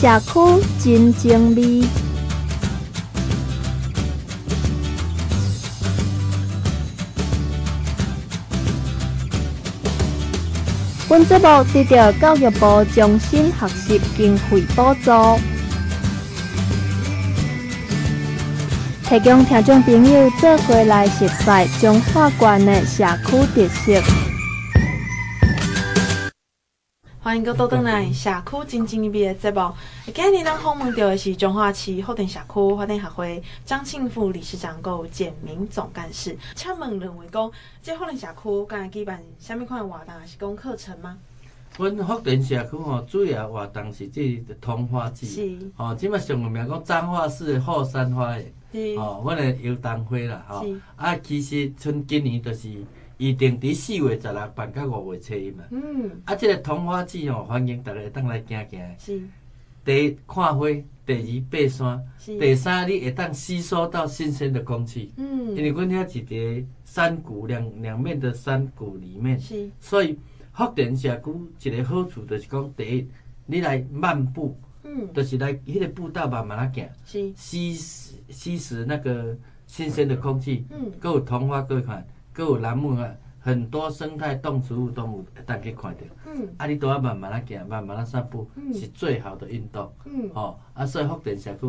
社区真静谧。本节目得到教育部终身学习经费补助，提供听众朋友做伙来熟悉彰化县的社区特色。欢迎各位倒转来社区真静谧的节目。今日咱访问到的是彰化市福田社区发展协会张庆富理事长，跟简明总干事。请问两位讲，这福田社区刚才举办什么款的活动，还是讲课程吗？阮福田社区吼，主要活动是这桐花季，是哦，即马上有名讲彰化市的后山花的，是哦，阮的油桐花啦，吼是，啊，其实像今年就是。预定伫四月十六办到五月初一嘛。嗯。啊，这个桐花季吼，欢迎大家当来行行。是。第一看花，第二爬山，第三你会当吸收到新鲜的空气。嗯。因为阮遐是伫山谷两两面的山谷里面。是。所以福田社区一个好处就是讲，第一你来漫步，嗯，就是来迄个步道慢慢啊行，是吸吸食那个新鲜的空气。嗯。阁有桐花阁看。阁有南木啊，很多生态动植物动物会当去看到。嗯。啊，你都要慢慢啊行，慢慢啊散步，嗯、是最好的运动。嗯。哦，啊，所以福田社区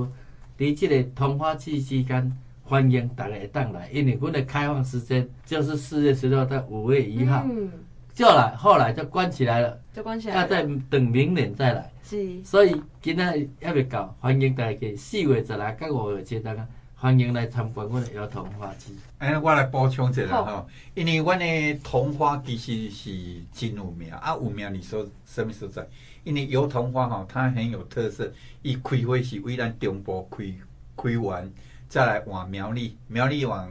伫即个桐花季期间，欢迎大家会当来，因为阮的开放时间就是四月十六到五月一号。嗯。就来，后来就关起来了。就关起来了。要再等明年再来。是。所以今仔还未到，欢迎大家四月十六到五月七当啊。欢迎来参观我的油桐花季。哎，我来补充一下哈，因为我的桐花其实是真有名啊，有名你说什么所在？因为油桐花哈，它很有特色，伊开花是为咱中部开开完，再来往苗栗，苗栗往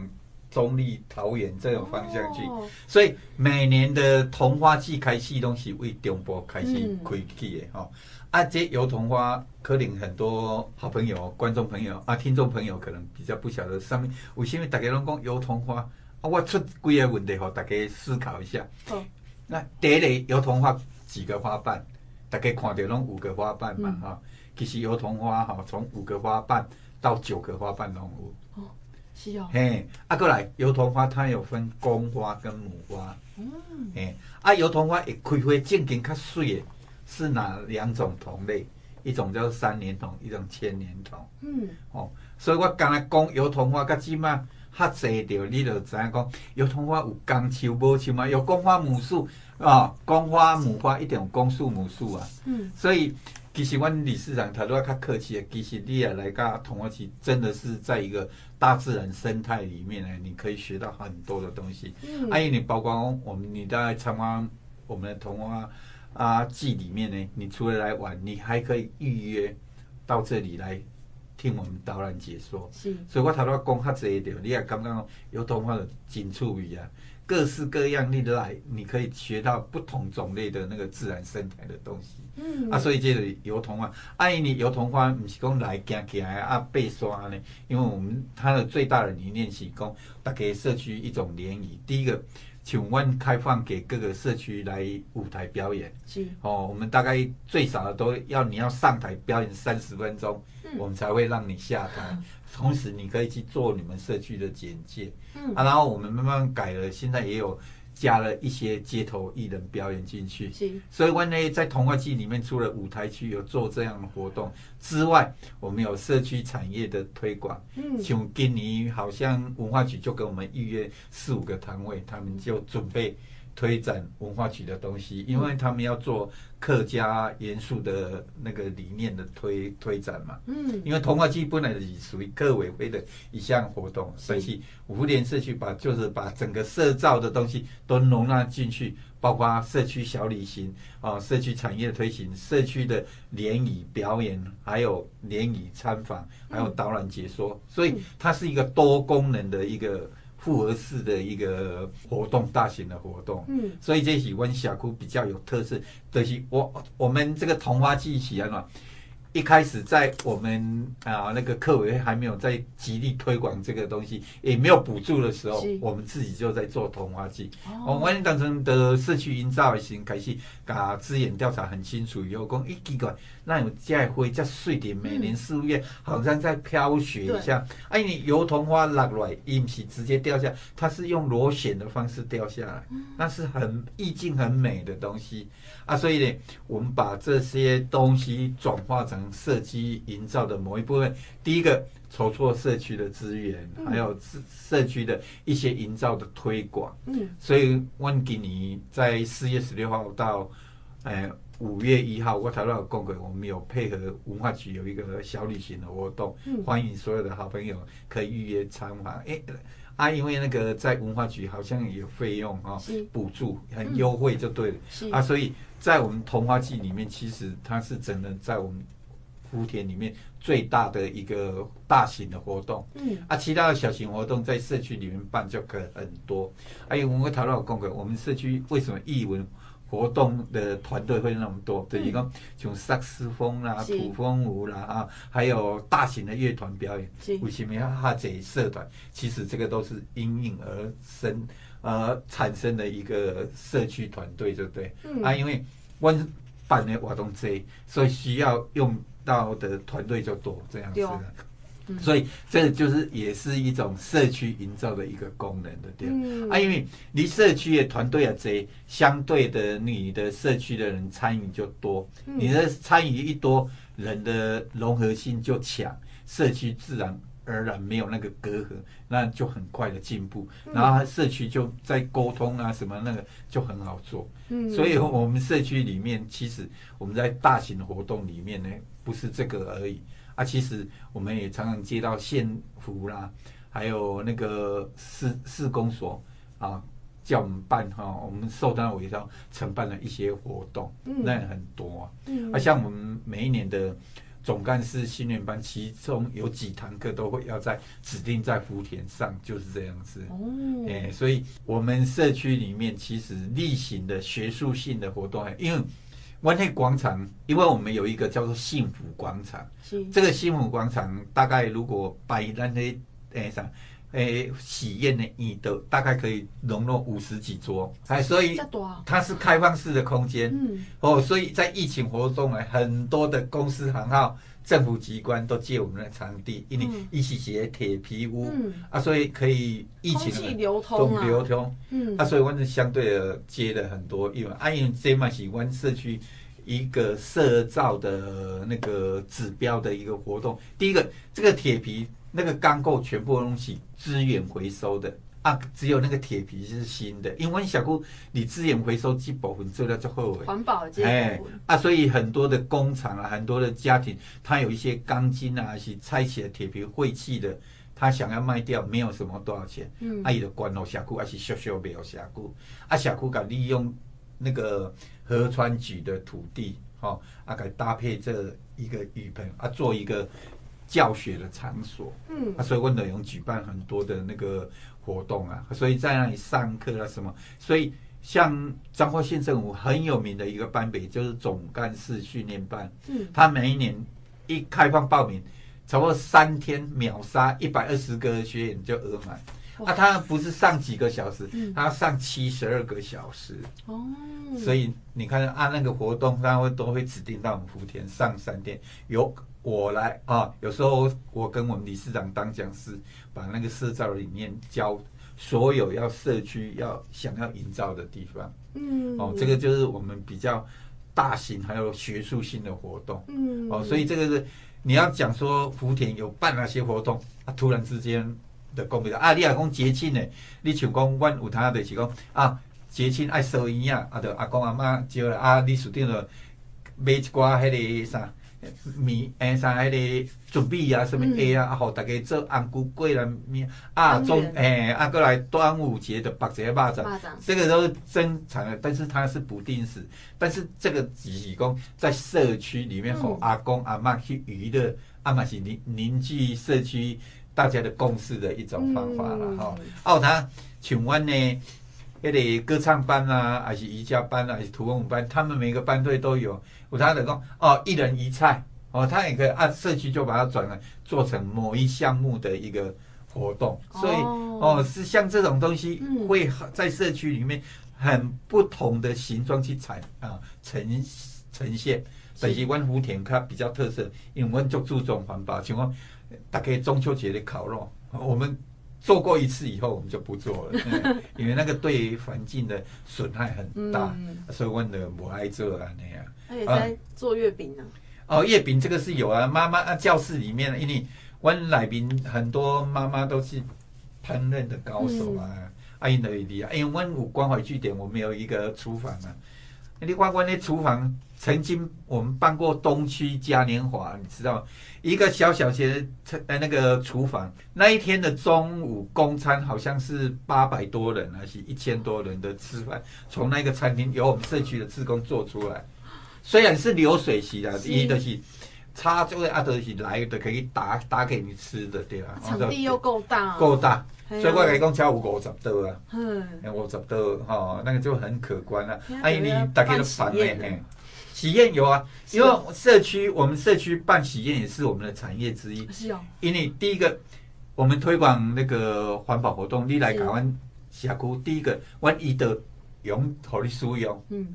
中坜、桃园这种方向去，哦、所以每年的桐花季开始都是为中部开始开起的哈。嗯啊，这油桐花可能很多好朋友、观众朋友啊、听众朋友可能比较不晓得上面为什么大家拢讲油桐花啊？我出几个问题，让大家思考一下。哦，那第一个油桐花几个花瓣？大家看到拢五个花瓣嘛？哈、嗯，其实油桐花哈，从五个花瓣到九个花瓣拢有。哦，是哦。嘿，啊，过来油桐花它有分公花跟母花。嗯。嘿，啊，油桐花一开花正经较水的。是哪两种同类？一种叫三年桐，一种千年桐。嗯，哦，所以我刚才讲油桐花，甲即嘛较济着，你就知影讲油桐花有公树母树嘛？有公花母树啊，公花母花一定有公树母树啊。嗯，所以其实阮理事长他都要较客气的，其实你也来甲桐花季，真的是在一个大自然生态里面呢，你可以学到很多的东西。嗯，还有你包括我们，你在参观我们的桐花。啊，季里面呢，你除了来玩，你还可以预约到这里来听我们导览解说。是，所以我头先讲较济点，你也刚刚油桐花的紧处语啊，各式各样你都来，你可以学到不同种类的那个自然生态的东西。嗯，啊，所以这个油桐花，阿姨你油桐花不是讲来行起来啊，爬山呢，因为我们它的最大的理念是讲，大家社区一种联谊。第一个。请问开放给各个社区来舞台表演，是哦，我们大概最少的都要你要上台表演三十分钟，嗯、我们才会让你下台。同时，你可以去做你们社区的简介，嗯啊，然后我们慢慢改了，现在也有。加了一些街头艺人表演进去，是所以我呢在童话季里面，除了舞台区有做这样的活动之外，我们有社区产业的推广。嗯，像今年好像文化局就跟我们预约四五个摊位，他们就准备。推展文化局的东西，因为他们要做客家元素的那个理念的推推展嘛。嗯，因为童话季本来是属于客委会的一项活动，所以福联社区把就是把整个社造的东西都容纳进去，包括社区小旅行啊，社区产业的推行，社区的联谊表演，还有联谊参访，还有导览解说，所以它是一个多功能的一个。复合式的一个活动，大型的活动，嗯，所以这是阮社区比较有特色，就是我我们这个桐花季喜欢嘛，一开始在我们啊那个客委会还没有在极力推广这个东西，也没有补助的时候，我们自己就在做桐花季。我们当成的社区营造的型开始，把资源调查很清楚以后，讲一奇怪，那有这花这碎点，每年四五月好像在飘雪一下。哎、嗯，啊、你油桐花落来，伊不是直接掉下，它是用螺旋的方式掉下来，那是很意境很美的东西啊。所以呢，我们把这些东西转化成。社区营造的某一部分，第一个筹措社区的资源，还有社区的一些营造的推广。嗯，所以我今年在四月十六号到呃五月一号，我头先有讲过，我们有配合文化局有一个小旅行的活动，嗯、欢迎所有的好朋友可以预约参访。哎、欸，啊，因为那个在文化局好像有费用啊，补、哦、助很优惠就对了。嗯、啊，所以在我们同花季里面，其实它是真的在我们。福田里面最大的一个大型的活动，嗯，啊，其他的小型活动在社区里面办就可很多。还有我们讨论过，我们社区为什么艺文活动的团队会那么多？等于讲像萨斯风啦、土风舞啦啊，还有大型的乐团表演，为什么要哈这社团？其实这个都是因应而生而产生的一个社区团队，对不对？嗯，啊，因为我办的活动多，所以需要用。到的团队就多这样子的，嗯、所以这就是也是一种社区营造的一个功能的对、嗯、啊，因为离社区的团队啊，这相对的你的社区的人参与就多，嗯、你的参与一多，人的融合性就强，社区自然而然没有那个隔阂，那就很快的进步，嗯、然后社区就在沟通啊什么那个就很好做，嗯，所以我们社区里面其实我们在大型的活动里面呢。不是这个而已啊！其实我们也常常接到县府啦，还有那个市市公所啊，叫我们办哈、啊，我们受到委托承办了一些活动，嗯、那也很多啊。嗯、啊，像我们每一年的总干事训练班，其中有几堂课都会要在指定在福田上，就是这样子。哦，哎，所以我们社区里面其实例行的学术性的活动，因为。湾内广场，因为我们有一个叫做幸福广场，是。这个幸福广场大概如果摆那些诶啥诶喜宴的椅的，大概可以容纳五十几桌，哎，所以它是开放式的空间，嗯，哦，所以在疫情活动呢，很多的公司行号、政府机关都借我们的场地，因为一起写铁皮屋，嗯、啊，所以可以疫情的流通啊，流通，嗯，啊，所以我们相对的接了很多，因为啊，因为这嘛是湾社区。一个社造的那个指标的一个活动，第一个这个铁皮那个钢构全部东西资源回收的啊，只有那个铁皮是新的，因为小姑你资源回收几部分做了之后，环保的哎啊，所以很多的工厂啊，很多的家庭，他有一些钢筋啊，是拆起来铁皮废弃的，他想要卖掉，没有什么多少钱，嗯，啊，伊就关了小姑，还是小小没有小姑，啊，小姑敢利用那个。河川局的土地，哈、哦，啊，给搭配这一个雨棚，啊，做一个教学的场所，嗯，啊，所以温德勇举办很多的那个活动啊，所以在那里上课啊什么，所以像彰化县政府很有名的一个班别就是总干事训练班，嗯，他每一年一开放报名，差不多三天秒杀一百二十个学员就额满。啊，他不是上几个小时，他要上七十二个小时。哦、嗯，所以你看按、啊、那个活动，他会都会指定到我们福田上三天，由我来啊。有时候我跟我们理事长当讲师，把那个社造里面教所有要社区要想要营造的地方。嗯，哦，这个就是我们比较大型还有学术性的活动。嗯，哦，所以这个是你要讲说福田有办那些活动，啊，突然之间。的讲袂到啊！你阿公节庆呢，你像讲阮有他的是讲啊，节庆爱收银啊，啊，着阿公阿妈招来啊，你属定着买一寡迄个啥米诶啥迄个准备啊，什么下啊，啊，互逐家做红菇粿啦面啊，中诶啊，过来端午节的白节肉粽，这个都是正常的，但是它是不定时，但是这个只是讲在社区里面，互阿公阿妈去娱乐，阿妈是凝凝聚社区。大家的共识的一种方法了哈。哦，他请问呢，那个歌唱班啊，还是瑜伽班啊，还是土风舞班，他们每个班队都有。有他的讲哦，一人一菜哦，他也可以按社区就把它转了，做成某一项目的一个活动。所以哦，是像这种东西会在社区里面很不同的形状去产啊呈呈现。但是，阮福田它比较特色，因为阮就注重环保，像讲大概中秋节的烤肉，我们做过一次以后，我们就不做了，因为那个对环境的损害很大，嗯、所以问的不爱做啊那样。他也在做月饼呢、啊。哦，月饼这个是有啊，妈妈啊，教室里面，因为阮来宾很多妈妈都是烹饪的高手啊，阿英的弟啊，因为温有关怀据点，我们有一个厨房啊。你看，我那厨房曾经我们办过东区嘉年华，你知道，一个小小的呃那个厨房，那一天的中午公餐好像是八百多人，还是一千多人的吃饭，从那个餐厅由我们社区的职工做出来，虽然是流水席的，第一的是插座啊，都是来的可以打打给你吃的，对吧？场地又够大，够大。所以我来讲，超有五十桌。啊，嗯，五十桌哈，那个就很可观了。啊，因为大家都办的，嘿，喜宴有啊，因为社区我们社区办喜宴也是我们的产业之一。是哦。因为第一个，我们推广那个环保活动，你来台湾社区，第一个，我伊的用互你使用，嗯，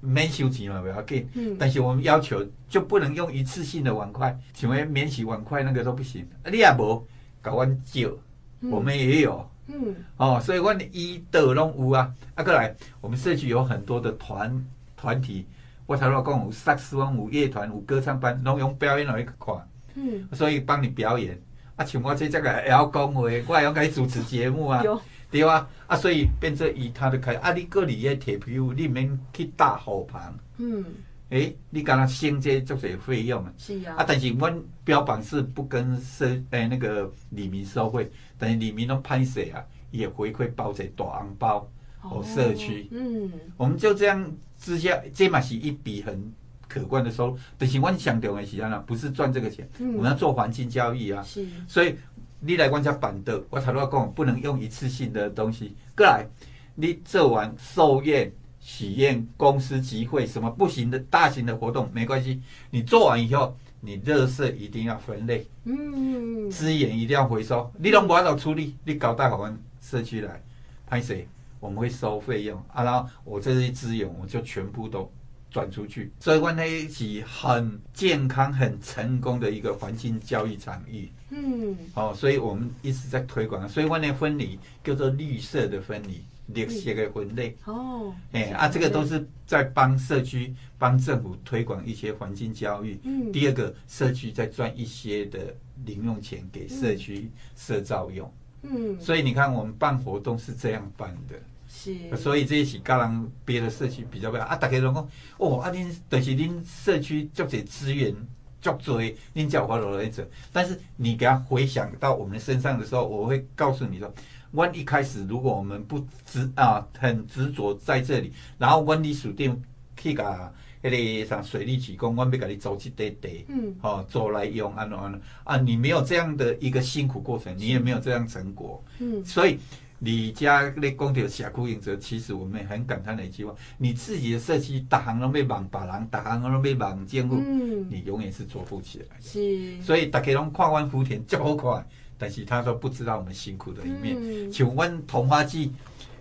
免收钱嘛，不要紧。嗯。但是我们要求就不能用一次性的碗筷，请问免洗碗筷那个都不行。啊，你也无搞阮借。我们也有，嗯，哦，所以我们一德拢有啊，啊，过来，我们社区有很多的团团体，我头先讲有萨克斯风，有乐团，有歌唱班，拢用表演来去看，嗯，所以帮你表演，啊，像我这这个也要讲话，我也要给主持节目啊，对啊，啊，所以变成以他的开，啊，你过里个铁皮屋里面去搭后棚，嗯。诶，你刚刚先这这些费用啊？是啊。啊，但是阮标榜是不跟社诶、欸、那个里民收费，但是里民拢拍势啊，也回馈包者大红包哦社区。嗯。我们就这样之下，这嘛是一笔很可观的收入。但是阮强调的是啥呢？不是赚这个钱，嗯、我们要做环境交易啊。是。所以你来阮家办的，我头先讲不能用一次性的东西。过来，你做完寿宴。喜宴、公司集会，什么不行的大型的活动没关系，你做完以后，你垃圾一定要分类，嗯，资源一定要回收。你拢无法度处理，你交代我们社区来，拍谁？我们会收费用啊，然后我这些资源我就全部都转出去。所以，我们一起很健康、很成功的一个环境教育场域。嗯，哦，所以我们一直在推广。所以，我们分离叫做绿色的分离。绿色的分类哦，哎啊，这个都是在帮社区、帮政府推广一些环境教育。嗯，第二个，社区在赚一些的零用钱给社区社造用。嗯，所以你看，我们办活动是这样办的。是，所以这一起高人别的社区比较不一样啊。大家都讲哦，啊，您但是您社区这些资源足多，您叫我落来者。但是你给他回想到我们身上的时候，我会告诉你说。阮一开始，如果我们不执啊，很执着在这里，然后阮你属定去甲迄个啥水利局讲，阮要甲你走一块地，嗯，好、哦、做来用，安安啊，你没有这样的一个辛苦过程，你也没有这样成果，嗯，所以你家咧讲到社区营造，其实我们很感叹的一句话：你自己的社区，大行拢要忙别人，大行拢要忙政府，嗯，你永远是做不起来。的，是，所以大家拢看阮福田足好看。但是他都不知道我们辛苦的一面。嗯、请问桐花季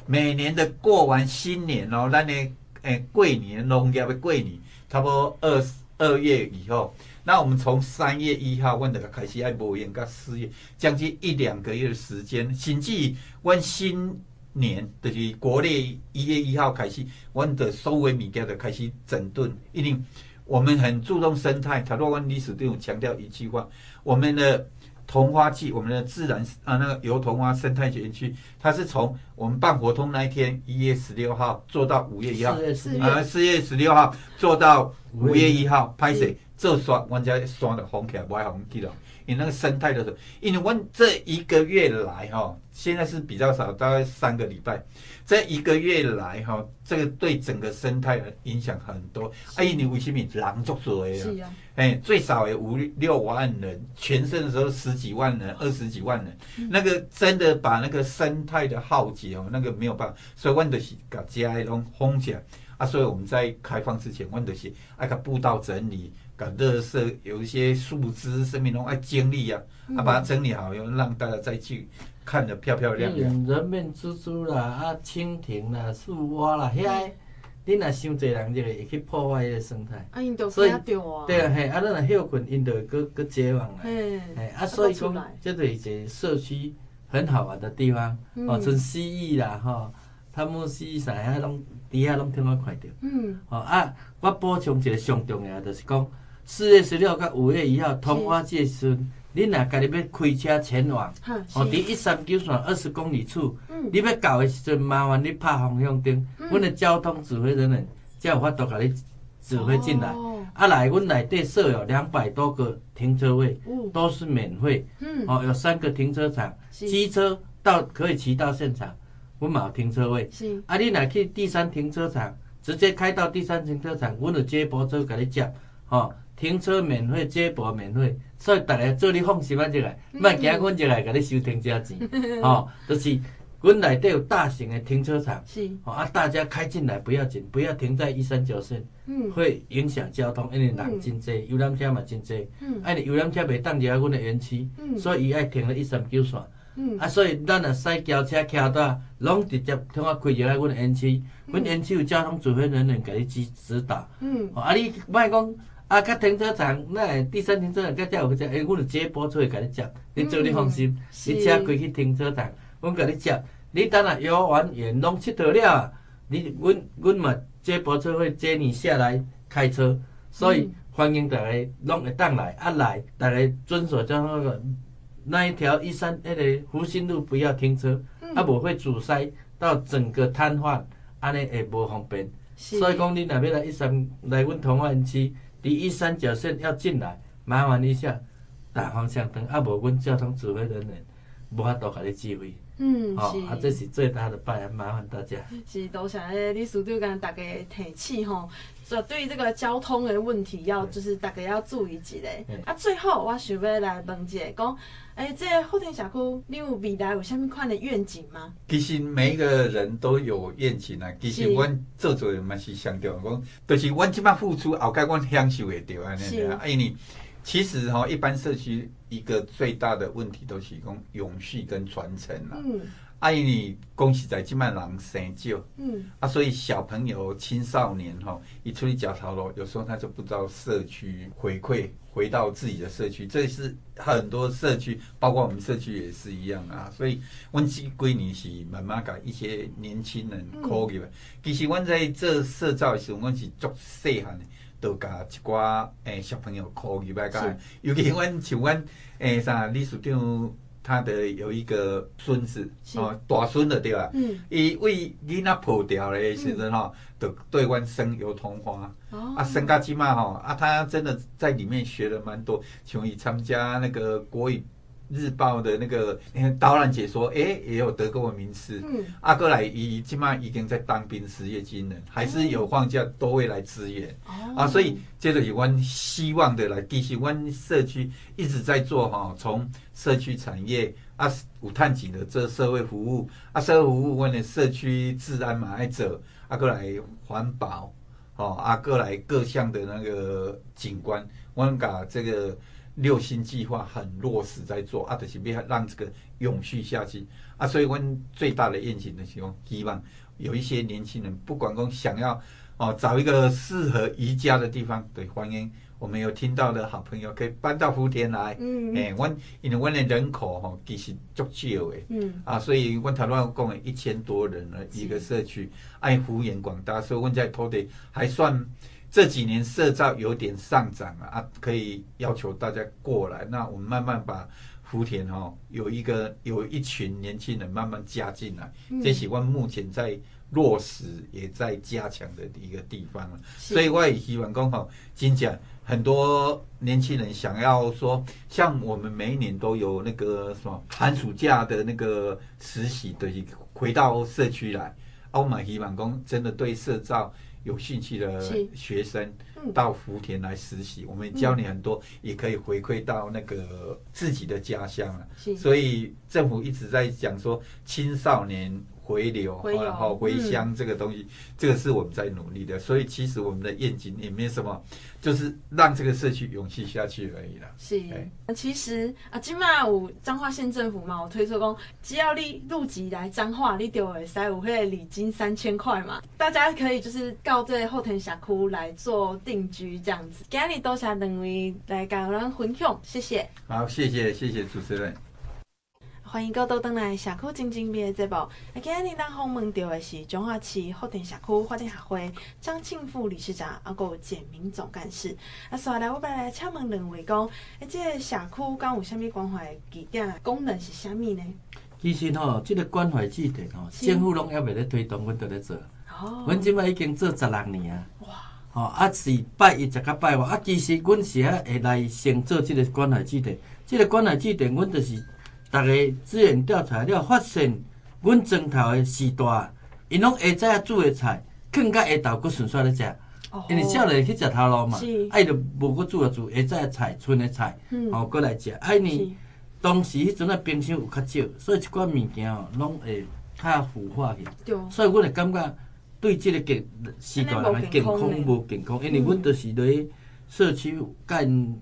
每年的过完新年哦，那年诶过年农业的过年，差不多二二月以后，那我们从三月一号问的开始爱播演到四月，将近一两个月的时间。甚至问新年就是国历一月一号开始，问的收尾物件的开始整顿。一定我们很注重生态。他说问历史对我强调一句话，我们的。桐花季，我们的自然啊，那个油桐花生态园区，它是从我们办活动那一天一月十六号做到五月一号，啊，四月十六号做到五月一号，拍摄这刷，玩家刷的红起来，不爱红记了。因为那个生态的时候，因为我这一个月来哈，现在是比较少，大概三个礼拜。这一个月来哈，这个对整个生态的影响很多。哎，你为什么人足多的？是啊。哎，最少也五六万人，全盛的时候十几万人，二十几万人。嗯、那个真的把那个生态的浩劫哦，那个没有办法。所以，我们就是把家拢封起来。啊，所以我们在开放之前，问的是爱个步道整理，搞垃圾，有一些树枝、生命中爱经历啊，啊，把它整理好，又让大家再去看得漂漂亮亮。人面蜘蛛啦，啊，蜻蜓啦，树蛙啦，遐，你若伤侪人就会去破坏迄个生态。啊，因就惊到啊。对啊，嘿，啊，咱若休困，因就会搁搁结网来。嘿，啊，所以讲，这是一个社区很好玩的地方。哦，像蜥蜴啦，吼，他们蜥蜴啥遐拢。底下拢听我看到，嗯，哦啊，我补充一个上重要，就是讲四月十六到五月一号通花节时，你若家己要开车前往，哦，伫一三九线二十公里处，嗯，你要到的时阵，麻烦你拍方向灯，阮的交通指挥人员才有法度甲你指挥进来。啊来，阮内底设有两百多个停车位，都是免费，嗯，哦，有三个停车场，机车到可以骑到现场。阮嘛有停车位，是。啊，你若去第三停车场，直接开到第三停车场，阮有接驳车甲你接，吼、哦，停车免费，接驳免费，所以逐个做你放心啊，即个，莫惊阮就来甲你收停车钱，吼、哦，就是阮内底有大型的停车场，是，吼啊，大家开进来不要紧，不要停在一三九线，嗯，会影响交通，因为人真济，游览车嘛真济，嗯，啊，你游览车袂当入来阮的园区，嗯，所以伊爱停咧一三九线。嗯、啊，所以咱若使轿车徛倒，拢直接通啊开入来阮园区，阮园区有交通指挥人员甲你指指导。嗯，啊，你莫讲啊，甲停车场那第三停车场，甲遮有个只，诶，阮有接驳车会给你接，你做你放心，嗯、你车开去停车场，阮甲你接。你等下游玩园拢佚佗了，你阮阮嘛接驳车会接你下来开车，所以欢迎大家拢会当来，啊来，大家遵守交通个。那一条一三那个福兴路不要停车，啊，无会阻塞到整个瘫痪，安尼会无方便。所以讲你若要来一三来阮同安区，第一三角线要进来，麻烦一下打方向灯，啊，无阮交通指挥人员无法度甲你指挥。嗯，是，哦、啊，这是最大的办案，麻烦大家。是，多谢诶，李书记跟大家提起吼，所以对于这个交通的问题，要就是大家要注意一下。嗯、啊，最后我想要来问一下，讲，诶、欸，这个福田社区，你有未来有什么款的愿景吗？其实每一个人都有愿景啊。其实阮做做嘛是想调讲，就是阮即摆付出，后盖阮享受会着安尼啊。因为其实哈，一般社区。一个最大的问题都是讲永续跟传承啦。嗯，阿姨，你恭喜在金麦郎生少。嗯，啊，所以小朋友、青少年哈，一出去脚头咯，有时候他就不知道社区回馈，回到自己的社区，这是很多社区，包括我们社区也是一样啊。所以，阮这几年是慢慢甲一些年轻人 call 去。其实，阮在这社造的时候，阮是足细汉的。都甲一寡诶、欸、小朋友考入来甲，尤其阮像阮诶啥理事长，他的有一个孙子哦，大孙的对吧？嗯，伊为囡仔抱掉的时阵吼，都对阮生油桐花，哦、啊，生甲即嘛吼，啊，他真的在里面学了蛮多，像伊参加那个国语。日报的那个导览解说，哎、欸，也有得过名次。嗯，阿哥来伊起码已经在当兵，失业军人，还是有放假都会来支援。哦，啊，所以接着有关希望的来继续，阮社区一直在做哈，从社区产业啊，有探景的这社会服务啊，社会服务阮的社区治安嘛爱做，阿哥来环保，哦，阿哥来各项的那个景观，阮把这个。六星计划很落实在做，啊，就是要让这个永续下去。啊，所以我们最大的愿景的希望，希望有一些年轻人，不管讲想要哦找一个适合宜家的地方，对，欢迎。我们有听到的好朋友可以搬到福田来，嗯，哎，我因为我的人口哈其实足少诶，嗯，啊，所以我头先讲了一千多人的一个社区，爱幅员广大，所以我在土地还算。这几年社造有点上涨了啊，可以要求大家过来。那我们慢慢把福田哈、哦、有一个有一群年轻人慢慢加进来，嗯、这喜欢目前在落实也在加强的一个地方了。所以我也希望刚好，今讲很多年轻人想要说，像我们每一年都有那个什么寒暑假的那个实习的，回到社区来。啊，我们希望讲真的对社造。有兴趣的学生到福田来实习，我们教你很多，也可以回馈到那个自己的家乡了。所以政府一直在讲说青少年回流，然后回乡这个东西，这个是我们在努力的。所以其实我们的愿景也没什么，就是让这个社区永续下去而已啦。是，其实啊，今嘛有彰化县政府嘛，我推出讲，只要你入籍来彰化，你就会使有迄个礼金三千块嘛。大家可以就是到这个后藤峡区来做定居这样子。今日多谢两位来跟我们分享，谢谢。好，谢谢，谢谢主持人。欢迎各位登来社区前进的节目。今日咱访问到的是彰化市福田社区发展协会张庆富理事长，啊，还有简明总干事。啊，接下来我们来请问两位讲，诶，这个社区敢有啥物关怀据点功能是啥物呢？其实吼，这个关怀据点吼，政府拢还未咧推动，阮都咧做。哦。阮即摆已经做十六年啊。哇。吼，啊是拜一直甲拜五，啊其实阮是啊会来先做即个关怀据点。这个关怀据点，阮就是。逐个资源调查了，发现阮庄头的时代，因拢下早煮的菜，囥甲下昼佫顺续咧食。因为少年去食头路嘛，啊伊着无佫煮啊煮下早的菜，剩的菜，吼佫来食。啊因为当时迄阵啊冰箱有较少，所以一寡物件哦，拢会较腐化去。所以阮会感觉对即个健时代人的健康无健康，因为阮都是咧社区干。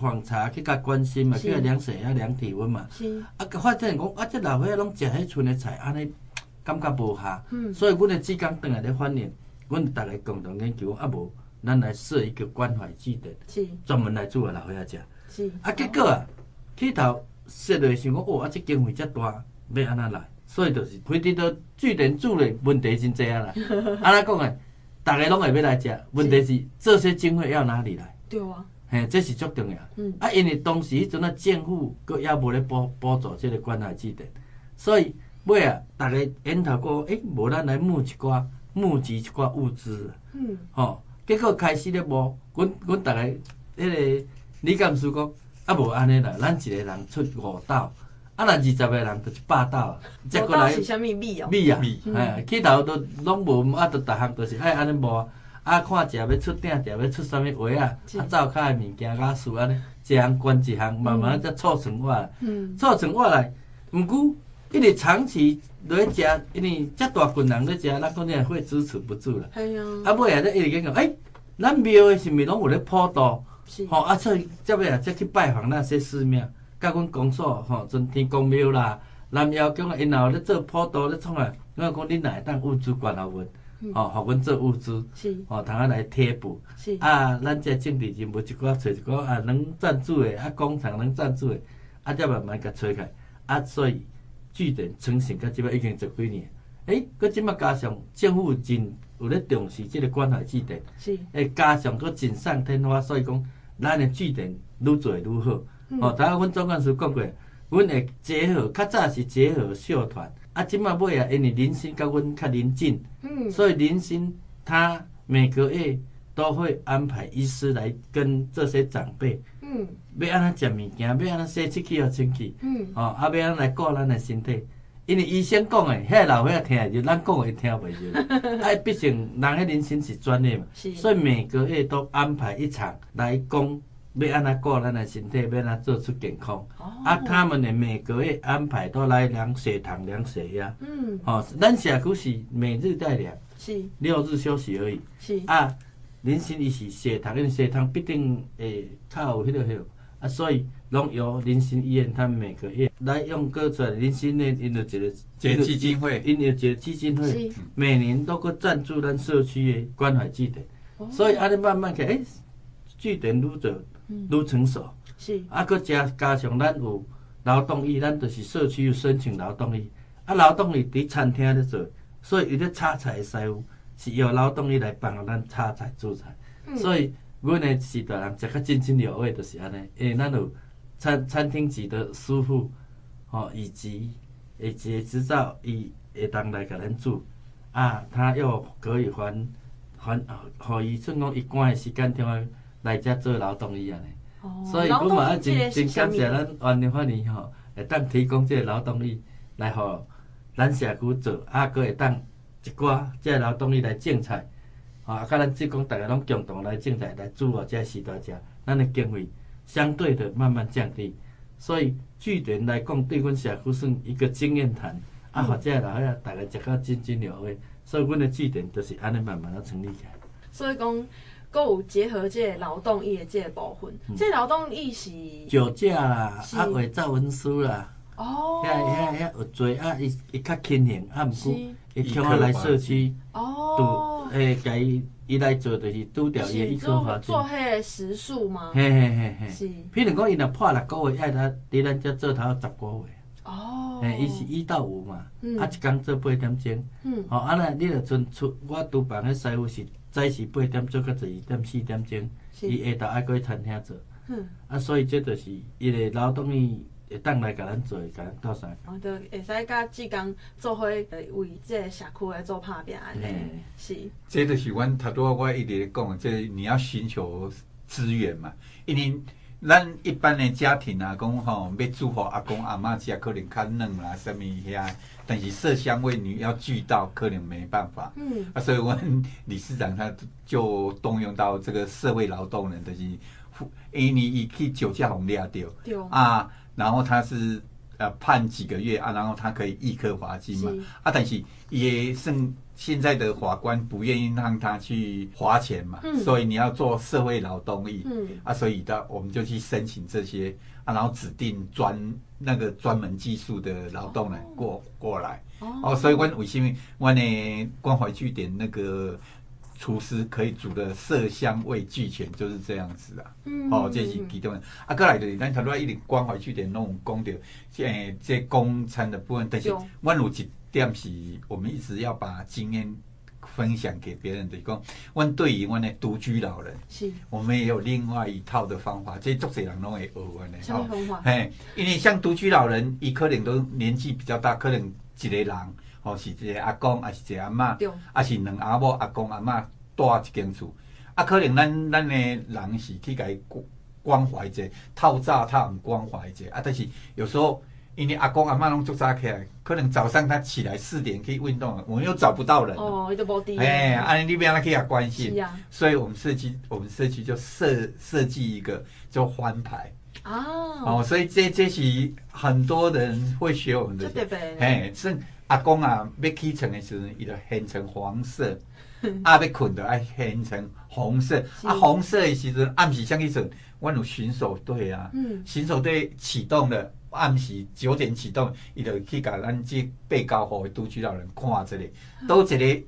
访查去甲关心嘛，去甲量血压、量体温嘛。是。啊，发现讲啊，即老伙仔拢食迄村的菜，安尼 感觉无下。嗯。所以，阮的志工转来咧反映，阮逐个共同研究，啊无，咱来设一个关怀据点，是。专门来煮个老伙仔食。是。啊，结果啊，起头设落想讲，哦，啊，即经费遮大，要安怎来？所以就是，非得到据点煮咧，问题真济啊啦。安怎讲诶？逐个拢会要来食，问题是这些经费要哪里来？对啊。嘿，这是足重要。嗯、啊，因为当时迄阵啊，政府阁犹无咧补补助即个关怀据点，所以尾啊，逐个研讨过，诶、欸，无咱来募一寡募集一寡物资。嗯。吼、哦，结果开始咧无，阮阮逐个迄个李干事讲，啊无安尼啦，咱一个人出五斗，啊，若二十个人就一百斗。五斗是啥物米啊？米啊，哎，起头都拢无，啊，都逐项都是爱安尼无。啊，看食要出鼎，食要出啥物话啊？啊，灶骹诶物件假使安尼，一项关一项，慢慢才凑成我来。凑成我来，毋过一直长期落咧食，因为遮大群人咧食，咱可能会支持不住啦。系啊。啊，尾啊，咧一直讲，诶，咱庙诶是毋是拢有咧普渡？是。吼，啊，所以接尾啊，则去拜访那些寺庙，甲阮讲说吼，像天公庙啦、南瑶宫啊，因后咧做普渡咧创啊，我讲恁若会当物资管啊阮。哦，互阮做物资，哦，通啊来贴补，啊，咱这政治人物一寡找一寡啊能赞助的，啊，工厂能赞助的，啊，才慢慢甲找开，啊，所以据点成型到即摆已经十几年，诶，搁即摆加上政府真有咧重视即个关怀据点，是，诶，加上搁锦上添花，所以讲咱的据点愈做愈好，哦，头下阮总干事讲过，阮会结合，较早是结合社团。啊，即马尾啊，因为林森甲阮较邻近，嗯，所以林森他每个月都会安排医师来跟这些长辈，嗯，要安怎食物件，要安怎洗喙齿互清气，嗯，哦，啊，要安怎来顾咱的身体，因为医生讲诶，遐老伙仔听就咱讲诶听袂着，啊，毕竟人迄林森是专业嘛，所以每个月都安排一场来讲。要安怎顾咱的身体，要安怎做出健康。哦、啊，他们的每个月安排都来量血糖、量血压。嗯。哦，咱社区是每日在量。是。六日休息而已。是。啊，林森伊是血糖，因为血糖必定会较有迄个迄个。啊，所以拢由林心医院，他们每个月来用个出来林森的因的一个一个基金会，因的一个基金会，每年都个赞助咱社区的关怀据点。哦。所以安尼慢慢看，诶、欸，据点愈做。愈成熟，是。啊，搁加加上咱有劳动力，咱就是社区有申请劳动力，啊，劳动力伫餐厅咧做，所以伊咧炒菜的师傅是由劳动力来帮咱炒菜煮菜，嗯、所以阮的时代人食较津津有味，就是安尼，因为咱有餐餐厅级的师傅，吼，以及以及执照，伊会当来甲咱做，啊，他又可以还还，互伊算讲伊赶的时间听话。来遮做劳动力安尼，哦、所以阮嘛要真真感谢咱湾的法律吼，会当提供这个劳动力来互咱社区做，啊，搁会当一寡这个劳动力来种菜，吼，啊，甲咱职工大家拢共同来种菜来煮哦，这时代食，咱的经费相对的慢慢降低，所以据点来讲，对阮社区算一个经验谈，啊，或者老伙仔大家食到津津有味，所以阮的据点都是安尼慢慢啊成立起来。所以讲，阁有结合这个劳动役的这个部分，嗯、这劳动意是酒驾啦，啊伪造文书啦，哦，遐遐遐有罪啊，伊伊较轻型啊，毋过伊叫我来社区，哦，诶，甲伊伊来做就是拄着伊一科罚金。做迄个时数吗？嘿嘿嘿嘿，是。譬如讲，伊若破六个月，爱他伫咱遮做头十个月。哦，诶，伊是一到五嘛，啊，一工做八点钟，嗯，哦，啊，那你着阵出我拄办迄师傅是早时八点做到十二点四点钟，伊下昼爱过去餐厅做，嗯，啊，所以这就是伊个劳动力会当来甲咱做，甲咱斗相共。哦，着会使甲志工做伙为这个社区来做拍拼安尼，是。这就是阮头拄仔我一直咧讲，这你要寻求资源嘛，因为。咱一般的家庭啊，讲吼要祝福阿公阿妈家，可能较嫩啦，什么遐，但是色香味你要俱到，可能没办法。嗯，啊，所以我们理事长他就动用到这个社会劳动人，就是，因为你一去酒驾红掠掉，对啊，然后他是呃判几个月啊，然后他可以一颗罚金嘛，啊，但是也剩。现在的法官不愿意让他去花钱嘛，嗯、所以你要做社会劳动力，嗯、啊，所以到我们就去申请这些啊，然后指定专那个专门技术的劳动人过、哦、过来，哦，哦，所以我为什么我呢关怀据点那个厨师可以煮的色香味俱全，就是这样子啊，嗯、哦，这是其中的。啊，过来的咱头拄仔一定关怀据点拢有讲到，诶，这公餐的部分，但是我有一。点是，我们一直要把经验分享给别人的。讲，阮对于阮的独居老人，是，我们也有另外一套的方法。这作者人拢会学阮的。什么方法？嘿，因为像独居老人，伊可能都年纪比较大，可能一个人，哦，是一个阿公，还是一个阿嬷，对，还是两阿某、阿公、阿嬷住一间厝。啊，可能咱咱的人是去给关关怀者，透早他毋关怀者。啊，但是有时候。因为阿公阿妈拢做早起来，可能早上他起来四点去运动了，我们又找不到人。哦，都无哎，阿你边那可以关心。是啊。所以我们社区，我们社区就设设计一个叫欢牌。哦。哦，所以这这是很多人会学我们的。对对。哎，是阿公啊，要起床的时候，伊就变成黄色；阿 要困的爱变成红色。啊，红色的时候暗时像一种，我有巡守队啊。嗯。巡守队启动了。暗时九点启动，伊就去甲咱即被告户的独居老人看一下，都一个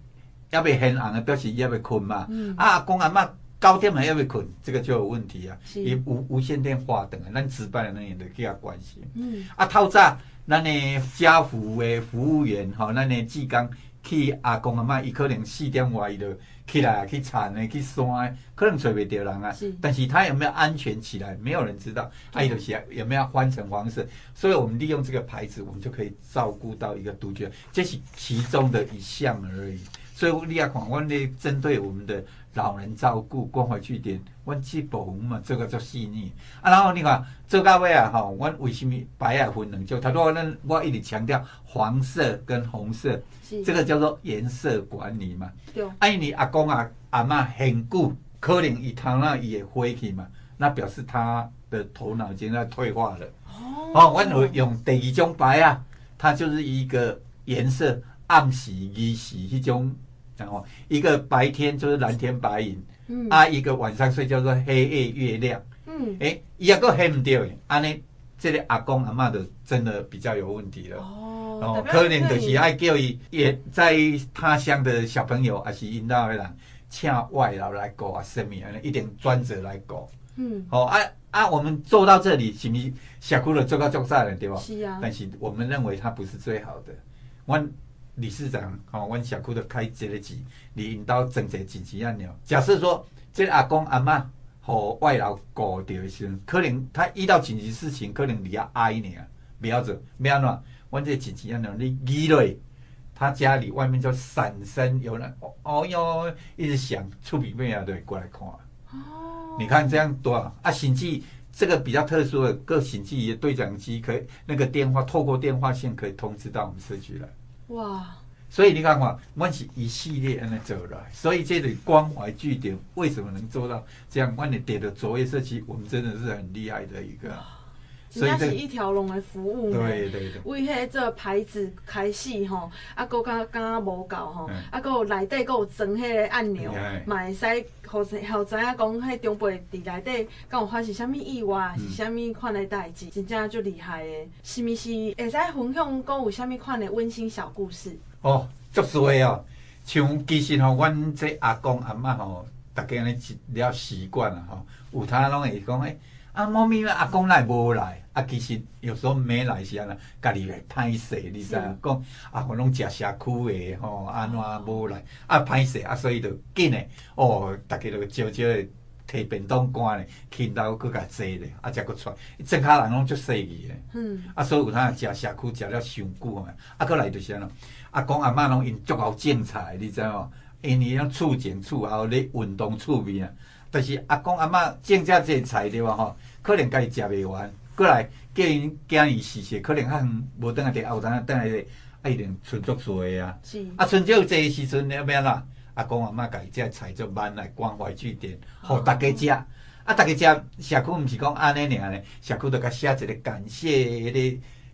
要被很红的表示要被困嘛。嗯、啊，公阿妈九点还要未困，这个就有问题啊。伊是无无线电话等啊，咱值班的人员都去甲关心。嗯。啊，透早咱的家服的服务员吼，咱的志工去阿公阿妈，伊可能四点外伊就。起来去铲的去山，可能找袂到人啊。是，但是他有没有安全起来，没有人知道。爱的起来有没有换成黄色？所以我们利用这个牌子，我们就可以照顾到一个杜鹃，这是其中的一项而已。所以你要看，我咧针对我们的老人照顾关怀据点，我去保护嘛，这个叫细腻啊。然后你看做到尾啊，吼，阮为什么白啊分两种？他说那我一直强调黄色跟红色，这个叫做颜色管理嘛。对，哎、啊，你阿公啊阿妈很久，可能伊头脑也灰去嘛，那表示他的头脑已经在退化了。哦，哦，我有用第二种白啊，它就是一个颜色暗时、日时一种。然后一个白天就是蓝天白云，嗯、啊，一个晚上睡觉是黑夜月亮，嗯，诶，一个黑唔掉，安尼，这个阿公阿妈的真的比较有问题了。哦，哦可能就是爱叫伊也在他乡的小朋友，还是引导的人，请外劳来顾啊，什么一点专责来顾。嗯，好、哦、啊啊，我们做到这里，是不是社区的做到做晒了，对吧？是啊。但是我们认为它不是最好的，我。理事长，吼，阮社区都开这个钱，你引导整个紧急按钮。假设说，这个、阿公阿妈和外劳搞掉的时候，可能他遇到紧急事情，可能你要挨你啊，不要走，不要乱。阮这紧急按钮，你一累，他家里外面就闪身有人，哦哟，一直响，厝边边啊都会过来看。哦，你看这样多啊！啊，甚至这个比较特殊的，各审计的对讲机可以，那个电话透过电话线可以通知到我们社区来。哇！所以你看看，我们是一系列安尼走来，所以这里关怀据点为什么能做到这样？我们点的卓越社区，我们真的是很厉害的一个。真正是一条龙的服务呢。对对对。为迄个牌子开始吼，啊，阁刚刚无够吼，啊，阁有内底阁有装迄个按钮，嘛会使互互知影讲，迄长辈伫内底敢有发生啥物意外，是啥物款的代志，真正就厉害的。是毋是会使分享阁有啥物款的温馨小故事？哦，足多的哦，像其实吼，阮这阿公阿嬷吼，大家安尼一了习惯了吼，有他拢会讲诶。啊，猫咪，阿公来无来？啊，其实有时候没来是安尼，家己来歹势，你知影？讲啊，我拢食社区诶，吼，安怎无来？啊，歹势啊，所以就紧诶，哦，逐家就招招诶，摕便当干咧，去到搁甲坐咧，啊，才搁出来。整家人拢足细腻诶，嗯，啊，所以有通食社区食了伤久啊，啊，搁来就是安怎？阿公阿嬷拢用足够精彩，你知无？因为要厝前厝后咧运动厝边啊。但是阿公阿嬷种遮济菜对哇吼，可能家己食袂完，过来叫因囝儿试试，可能较远无等下伫后头等下咧，啊一定存足多诶啊。是。啊，存足济诶时阵要咩啦？阿公阿嬷家己遮菜就慢来关怀据点，互大家食。啊，大家食社区毋是讲安尼尔咧，社区着甲写一个感谢迄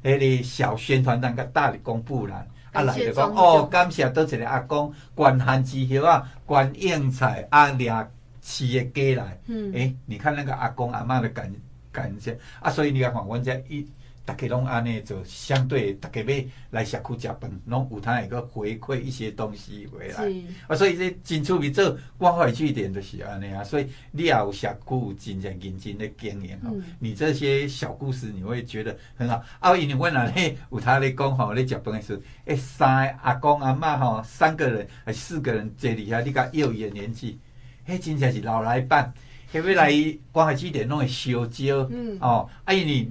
个迄个小宣传单，甲大力公布啦。啊来着讲哦，感谢倒一个阿公，关汉之叶啊，关应菜啊，掠。企业给来，嗯，诶、欸，你看那个阿公阿妈的感感觉啊，所以你看，阮遮一大家拢安尼，就相对大家要来社区食饭，拢有通一个回馈一些东西回来，是。啊，所以这真趣味做关怀据点就是安尼啊，所以你也有社区有真正认真的经营吼，嗯、你这些小故事你会觉得很好。啊，因为阮那咧有他咧讲吼，咧食饭的时候，诶、欸，三阿公阿嬷吼，三个人还四个人坐底下，你甲幼儿园年纪。迄真正是老来伴，迄要来关怀据点拢会烧焦，嗯、哦，啊，因为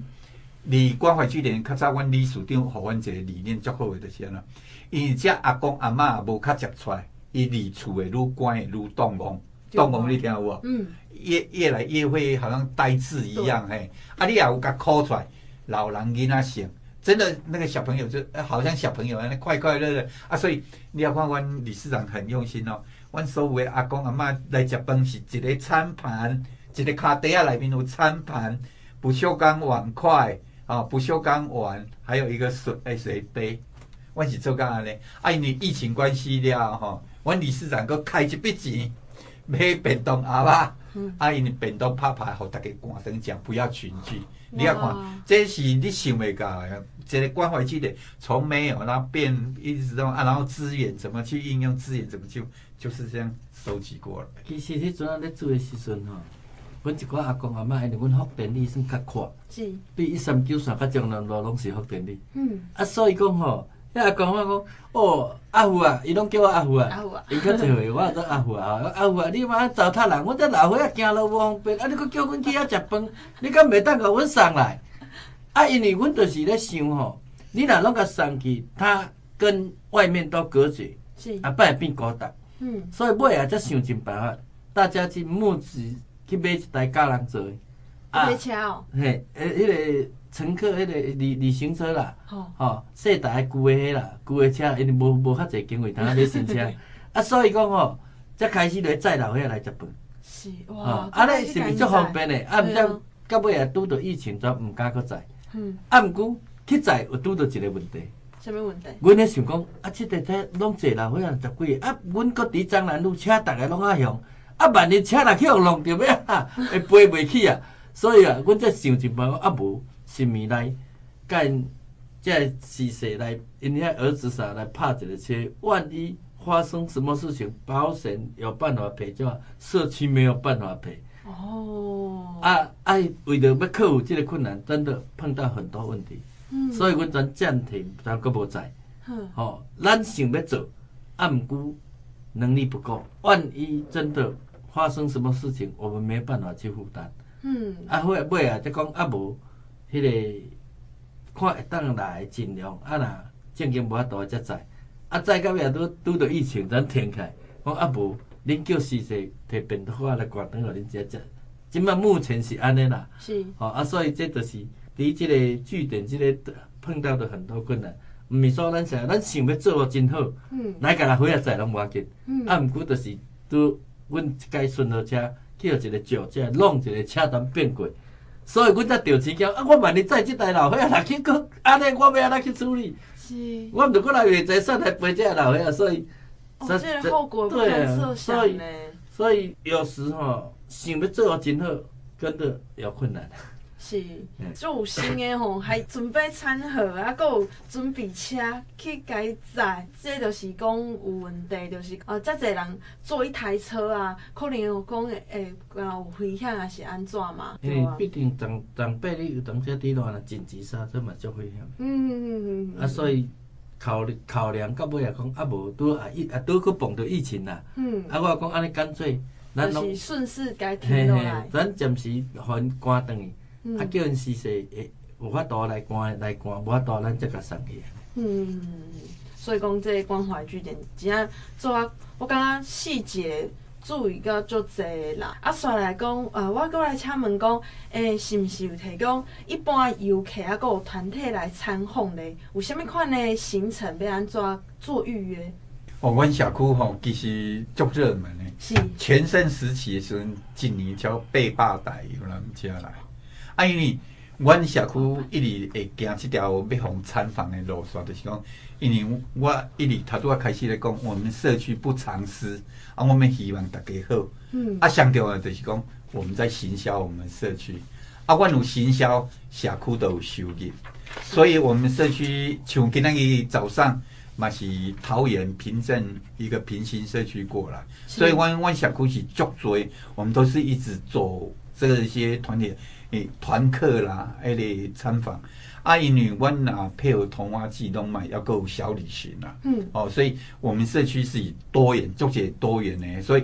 离关怀据点较早，阮理事长互阮一个理念足好诶，就是安怎，因为遮阿公阿嬷无较接出来，伊离厝诶愈关会愈动亡，动亡你听有无？嗯，越越来越会好像呆滞一样嘿。对，啊，你也有甲哭出来，老人囡仔想，真的那个小朋友就好像小朋友安尼快快乐乐，啊，所以你要看阮理事长很用心哦。阮所有的阿公阿嬷来食饭是一个餐盘，一个卡袋啊内面有餐盘，不锈钢碗筷，啊，不锈钢碗，还有一个水诶水杯。阮是做干安尼，啊，因为疫情关系了吼，阮理事长佫开一笔钱买便当盒啊，嗯、啊，因为便当拍拍，互大家关灯讲，不要群聚。你要看，这是你想未到的，这个关怀据点从没有，然后变一直到啊，然后资源怎么去应用，资源怎么就就是这样收集过了。其实迄阵啊，咧做的时阵吼，阮一寡阿公阿嬷，因为阮福田里算较阔，是比一三九线较将南路拢是福田里。嗯，啊，所以讲吼。迄阿公我讲，哦，阿虎啊，伊拢叫我阿虎啊，伊较侪岁，我做阿虎啊，阿虎啊，你妈糟蹋人，我这老岁仔行路无方便，啊，你搁叫阮去遐食饭，你敢袂当甲阮送来？啊，因为阮就是咧想吼，你若拢甲送去，他跟外面都隔绝，是，啊，摆变孤单，嗯，所以尾啊，才想尽办法，大家去募资去买一台家人坐，啊，车哦，嘿，诶，迄个。乘客迄个旅旅行车啦，吼，细台旧的迄啦，旧的车，因为无无较侪经费，通啊买新车，啊，所以讲吼，才开始来载老岁仔来食饭。是哇，啊，尼是毋是足方便诶？啊，毋知到尾啊，拄着疫情，则毋敢搁载。嗯。啊，毋过去载有拄着一个问题。啥物问题？阮咧想讲，啊，即个车拢坐老岁仔十几个，啊，阮搁伫樟南路，车逐个拢啊响，啊，万一车若去互弄着要啊，会飞袂起啊。所以啊，阮才想一办法，啊无。新米来干，在时势来，因遐儿子啥来拍一个车，万一发生什么事情，保险有办法赔，就社区没有办法赔。哦，啊啊，为了要克服这个困难，真的碰到很多问题。嗯，所以阮全暂停，咱搁无在。嗯，好，咱想要做，啊，毋过能力不够，万一真的发生什么事情，我们没办法去负担。嗯，啊，后尾啊，再讲啊无。迄个看会当来尽量，啊若正经无法度才载，啊载到尾拄拄着疫情咱停开，讲啊无，恁叫司机摕便当啊来关灯互恁食食，即摆目前是安尼啦。是。吼啊，所以这就是伫即个据点即个碰到的很多困难，毋是说咱想咱想要做真好，嗯，来甲人伙仔载拢无要紧，嗯，啊毋过就是拄阮一届顺路车去互一个石，即弄一个车单变轨。所以阮才着钱交啊！我万一再即台老岁仔来去搁安尼，我要安怎去处理？是，我毋着过来袂使算来赔这个老岁仔，所以，哦，这个后果不堪设想呢。所以有时吼，想要做真好，真的有困难。是，做有心的吼，还准备餐盒，啊，搁有准备车去改载，这就是讲有问题，就是呃，遮侪人坐一台车啊，可能有讲会有危险，还是安怎嘛？因为毕竟长长辈你有当时伫落啊紧急刹车嘛，足危险。嗯嗯嗯啊，所以考考量到尾啊讲，啊无拄啊疫啊拄去碰到疫情啦。嗯。啊，我讲安尼干脆，咱拢顺势该停落来，咱暂时还关灯。啊，叫人试试，诶，有法度来关来关，无法度咱则甲送去。嗯，所以讲这个关怀据点，真正做啊，我感觉细节注意个足侪啦。啊，煞来讲，呃，我过来请问讲，诶、欸，是毋是有提供一般游客啊，阁有团体来参访咧？有啥物款的行程要安怎做预约？哦，阮社区吼，其实足热门诶，是全盛时期的时阵，一年超八百台有人家来。啊，因为阮社区一直会行这条要互参访的路线，就是讲，因为我一直头拄仔开始来讲，我们社区不藏私，啊，我们希望大家好。嗯。啊，上重要就是讲，我们在行销我们社区，啊，阮有行销，社区都有收入，所以我们社区像今日早上嘛是桃园平镇一个平行社区过来，所以阮阮社区是足多，我们都是一直走这一些团体。诶，团客啦，迄个参访，啊，因为阮啊配合童话季拢嘛，要够小旅行啦。嗯。哦，所以我们社区是以多元，做些多元的，所以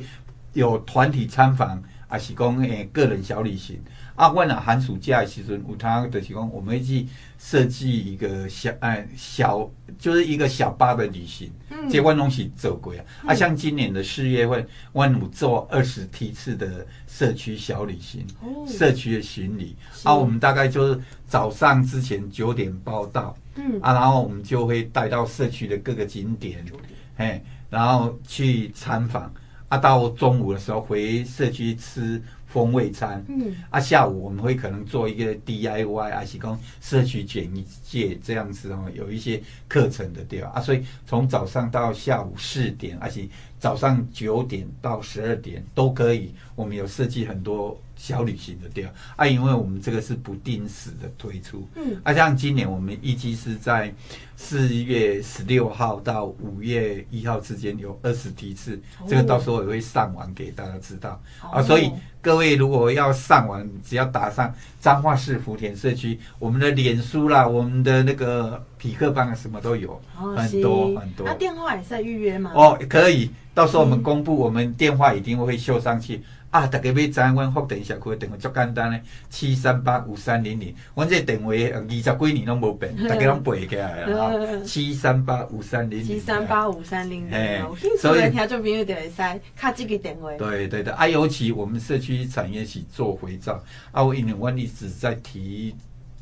有团体参访，啊是讲诶个人小旅行。啊，阮啊寒暑假的时阵，有他就是讲，我们会去设计一个小哎小，就是一个小巴的旅行。嗯。这阮拢是做过啊。嗯、啊，像今年的四月份，阮有做二十梯次的社区小旅行。哦。社区的巡礼。啊，我们大概就是早上之前九点报到。嗯。啊，然后我们就会带到社区的各个景点。九点。嘿，然后去参访。啊，到中午的时候回社区吃。风味餐，嗯，啊，下午我们会可能做一个 DIY，啊是讲社区简介这样子哦，有一些课程的对吧？啊，所以从早上到下午四点，而且早上九点到十二点都可以，我们有设计很多。小旅行的地啊，因为我们这个是不定时的推出，嗯，啊，像今年我们预计是在四月十六号到五月一号之间有二十梯次，哦，这个到时候也会上网给大家知道，哦，啊，所以各位如果要上网，只要打上彰化市福田社区，我们的脸书啦，我们的那个痞客邦啊，什么都有，哦，很多很多。那，啊，电话也是在预约吗？哦，可以，到时候我们公布，我们电话一定会秀上去。啊！大家要知，阮福田社区的电话足简单嘞，七三八五三零零。阮这个电话二十几年拢无变，大家拢背起来 啦。七三八五三零零。七三八五三零零。哎，所以听众朋友就会使卡这个电话。对对对，啊，尤其我们社区产业是做回账，啊，我因为阮一直在提。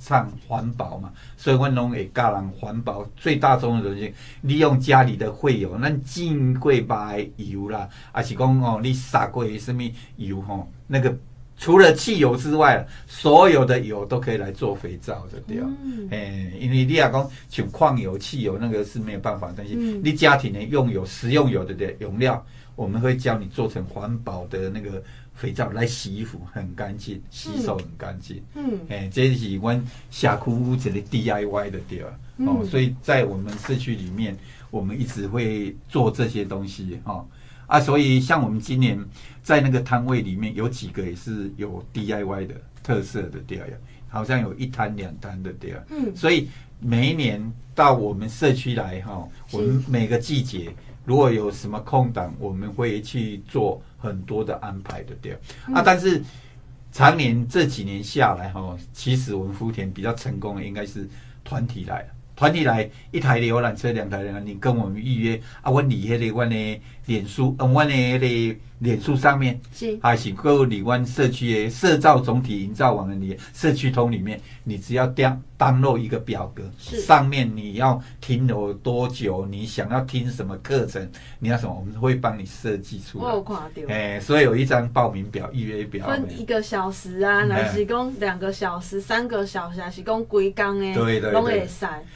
倡环保嘛，所以阮拢会教人环保。最大宗的就是利用家里的废油，咱进过的油啦，还是讲哦，你洒过什么油吼？那个除了汽油之外，所有的油都可以来做肥皂的对。嗯。哎，因为你也讲像矿油、汽油那个是没有办法，但是你家庭的用油、食用油的的用料，我们会教你做成环保的那个。肥皂来洗衣服很干净，洗手很干净。嗯，哎、欸，这是阮社区这个 DIY 的地方、嗯、哦，所以在我们社区里面，我们一直会做这些东西哈、哦。啊，所以像我们今年在那个摊位里面有几个也是有 DIY 的特色的地方，好像有一摊两摊的地方。嗯，所以每一年到我们社区来哈、哦，我们每个季节。如果有什么空档，我们会去做很多的安排的，对、嗯、啊。但是常年这几年下来，哈，其实我们福田比较成功的应该是团体来，团体来一台游览车，两台人，你跟我们预约啊，我你那里我的脸书，嗯，我的那个脸书上面，是还是各个里湾社区诶社造总体营造网的里社区通里面，你只要 download 一个表格，是上面你要停留多久，你想要听什么课程，你要什么，我们会帮你设计出来。我有看到。哎，所以有一张报名表、预约表，分一个小时啊，还是讲两个小时、三个小时，还是讲规工诶，对对对。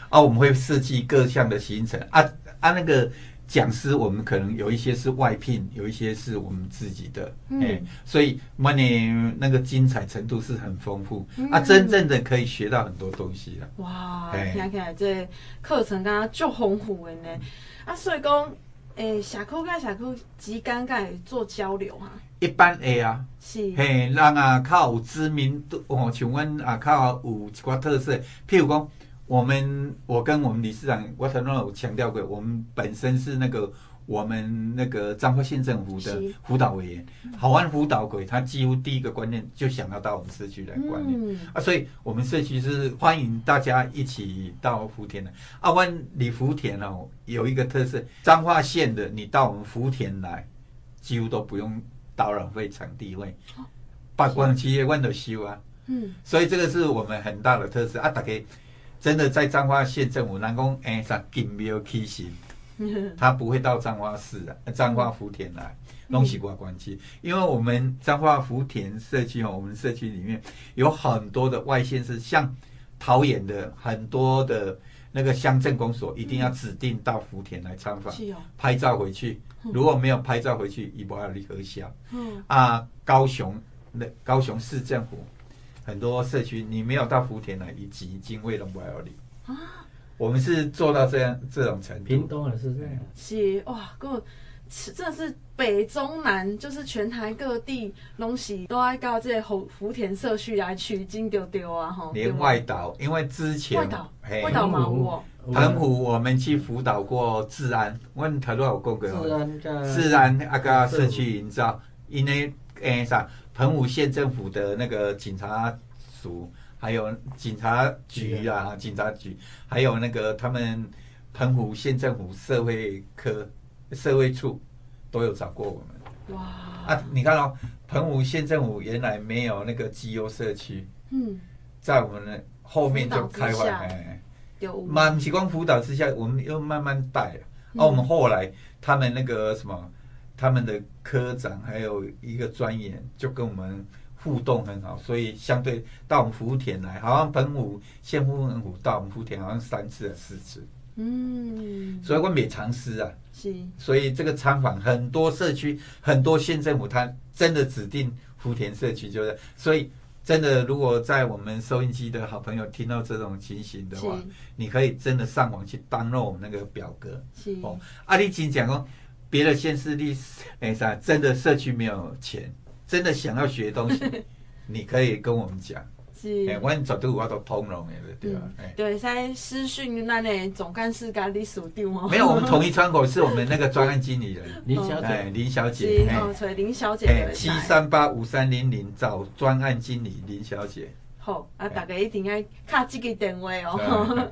啊，我们会设计各项的行程啊啊那个。讲师，我们可能有一些是外聘，有一些是我们自己的，嗯欸、所以 money 那个精彩程度是很丰富，嗯、啊，真正的可以学到很多东西了。哇，欸、听起来这课程刚刚就丰富的呢，啊，所以讲，诶、欸，社区跟社区之间该做交流哈、啊。一般会啊，是，嘿，人啊，较有知名度哦，像阮啊，较有一寡特色，譬如讲。我们我跟我们理事长，我曾经有强调过，我们本身是那个我们那个彰化县政府的辅导委员，好玩辅导鬼，他几乎第一个观念就想要到我们社区来观念、嗯、啊，所以我们社区是欢迎大家一起到福田的。啊，湾里福田哦，有一个特色，彰化县的你到我们福田来，几乎都不用导览费、场地费，八关企业湾都修啊，嗯，所以这个是我们很大的特色。啊，大家。真的在彰化县政府，南宫哎啥金庙起行，他不会到彰化市啊，彰化福田来弄西瓜关机，因为我们彰化福田社区哦，我们社区里面有很多的外县市，像桃园的很多的那个乡镇公所，一定要指定到福田来参访，拍照回去，如果没有拍照回去，一不要立刻笑。嗯。啊，高雄那高雄市政府。很多社区，你没有到福田来，以及经卫龙不要理啊。我们是做到这样这种程度。屏东也是这样。是哇，个真的是北中南，就是全台各地东西都爱到这些福福田社区来取经丢丢啊哈。连外岛，因为之前外岛外岛嘛，我澎湖我们去辅导过治安，问他多少公格？治安治安啊个社区营造，因为诶啥？澎湖县政府的那个警察署，还有警察局啊，警察局，还有那个他们澎湖县政府社会科、社会处都有找过我们。哇！啊，你看哦，澎湖县政府原来没有那个绩优社区，嗯，在我们的后面就开发，哎，满不是光辅导之下，我们又慢慢带了。嗯、啊，我们后来他们那个什么。他们的科长还有一个专员就跟我们互动很好，所以相对到我们福田来，好像澎湖县府人府到我们福田好像三次还是四次。嗯，所以我们也尝试啊。是。所以这个参访很多社区，很多县政府，他真的指定福田社区就是。所以真的，如果在我们收音机的好朋友听到这种情形的话，你可以真的上网去 download 那个表格。是。哦，阿里金讲哦。别的县市历史，哎啥，真的社区没有钱，真的想要学东西，你可以跟我们讲。是，哎，我绝对我都通融的，对吧？哎，对，在私讯那里总干事跟你锁定哦。没有，我们统一窗口是我们那个专案经理人 林小姐，林小姐，哦，所以林小姐，七三八五三零零找专案经理林小姐。好，啊，大家一定要卡这个电话哦。